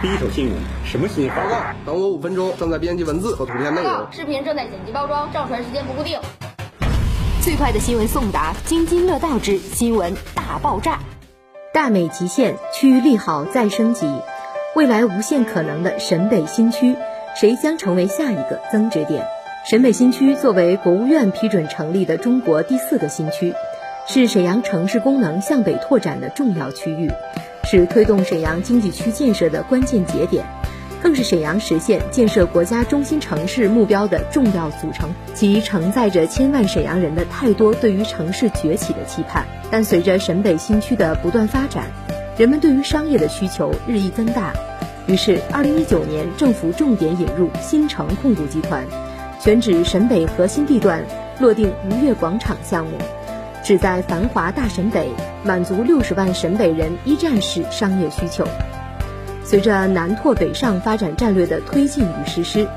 第一手新闻，什么新闻？报告，等我五分钟，正在编辑文字和图片内容。视频正在剪辑包装，上传时间不固定。最快的新闻送达，津津乐道之新闻大爆炸。大美极限，区域利好再升级，未来无限可能的沈北新区，谁将成为下一个增值点？沈北新区作为国务院批准成立的中国第四个新区，是沈阳城市功能向北拓展的重要区域，是推动沈阳经济区建设的关键节点。更是沈阳实现建设国家中心城市目标的重要组成，其承载着千万沈阳人的太多对于城市崛起的期盼。但随着沈北新区的不断发展，人们对于商业的需求日益增大，于是，二零一九年政府重点引入新城控股集团，选址沈北核心地段，落定吴越广场项目，旨在繁华大沈北，满足六十万沈北人一站式商业需求。随着南拓北上发展战略的推进与实施，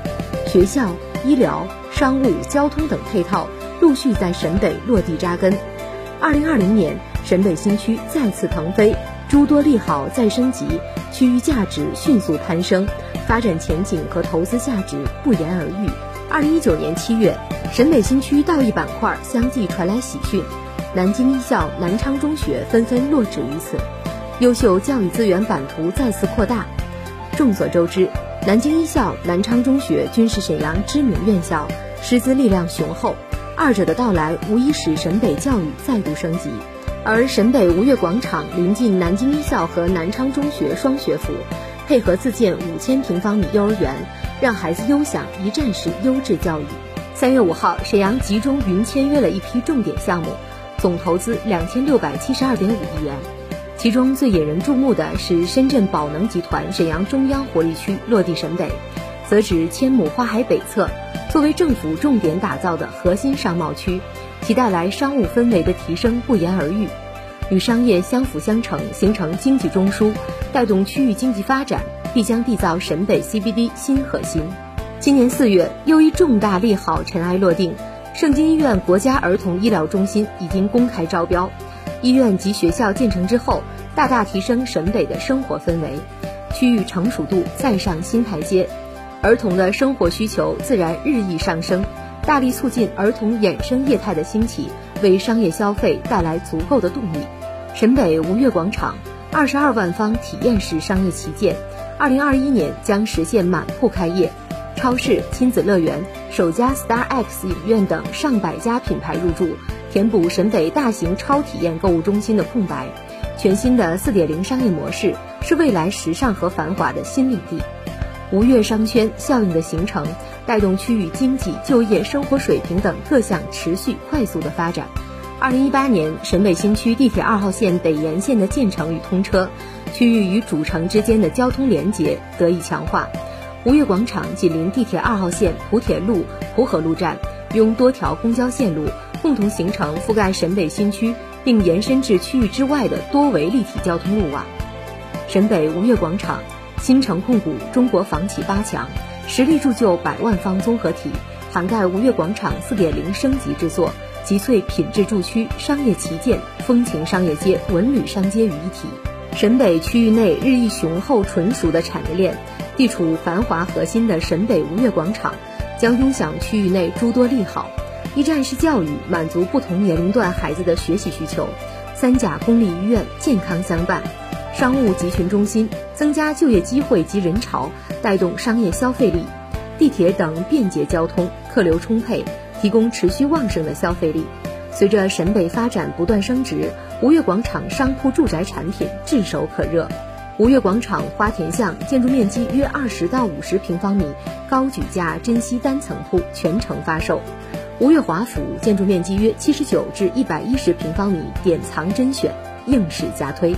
学校、医疗、商务、交通等配套陆续在沈北落地扎根。二零二零年，沈北新区再次腾飞，诸多利好再升级，区域价值迅速攀升，发展前景和投资价值不言而喻。二零一九年七月，沈北新区道义板块相继传来喜讯，南京一校、南昌中学纷纷落址于此。优秀教育资源版图再次扩大。众所周知，南京一校、南昌中学均是沈阳知名院校，师资力量雄厚。二者的到来无疑使沈北教育再度升级。而沈北吴越广场临近南京一校和南昌中学双学府，配合自建五千平方米幼儿园，让孩子优享一站式优质教育。三月五号，沈阳集中云签约了一批重点项目，总投资两千六百七十二点五亿元。其中最引人注目的是深圳宝能集团沈阳中央活力区落地沈北，则指千亩花海北侧，作为政府重点打造的核心商贸区，其带来商务氛围的提升不言而喻，与商业相辅相成，形成经济中枢，带动区域经济发展，必将缔造沈北 CBD 新核心。今年四月，又一重大利好尘埃落定，盛京医院国家儿童医疗中心已经公开招标。医院及学校建成之后，大大提升沈北的生活氛围，区域成熟度再上新台阶，儿童的生活需求自然日益上升，大力促进儿童衍生业态的兴起，为商业消费带来足够的动力。沈北吴越广场二十二万方体验式商业旗舰，二零二一年将实现满铺开业，超市、亲子乐园、首家 Star X 影院等上百家品牌入驻。填补沈北大型超体验购物中心的空白，全新的四点零商业模式是未来时尚和繁华的新领地。吴越商圈效应的形成，带动区域经济、就业、生活水平等各项持续快速的发展。二零一八年，沈北新区地铁二号线北延线的建成与通车，区域与主城之间的交通连接得以强化。吴越广场紧邻地铁二号线蒲铁路蒲河路站，拥多条公交线路。共同形成覆盖沈北新区并延伸至区域之外的多维立体交通路网。沈北吴越广场，新城控股中国房企八强，实力铸就百万方综合体，涵盖吴越广场四点零升级之作，集萃品质住区、商业旗舰、风情商业街、文旅商街于一体。沈北区域内日益雄厚纯熟的产业链，地处繁华核心的沈北吴越广场，将拥享区域内诸多利好。一站式教育满足不同年龄段孩子的学习需求，三甲公立医院健康相伴，商务集群中心增加就业机会及人潮，带动商业消费力，地铁等便捷交通，客流充沛，提供持续旺盛的消费力。随着沈北发展不断升值，吴越广场商铺住宅产品炙手可热。吾悦广场花田巷建筑面积约二十到五十平方米，高举价珍稀单层户全程发售。吾悦华府建筑面积约七十九至一百一十平方米，典藏甄选，应试加推。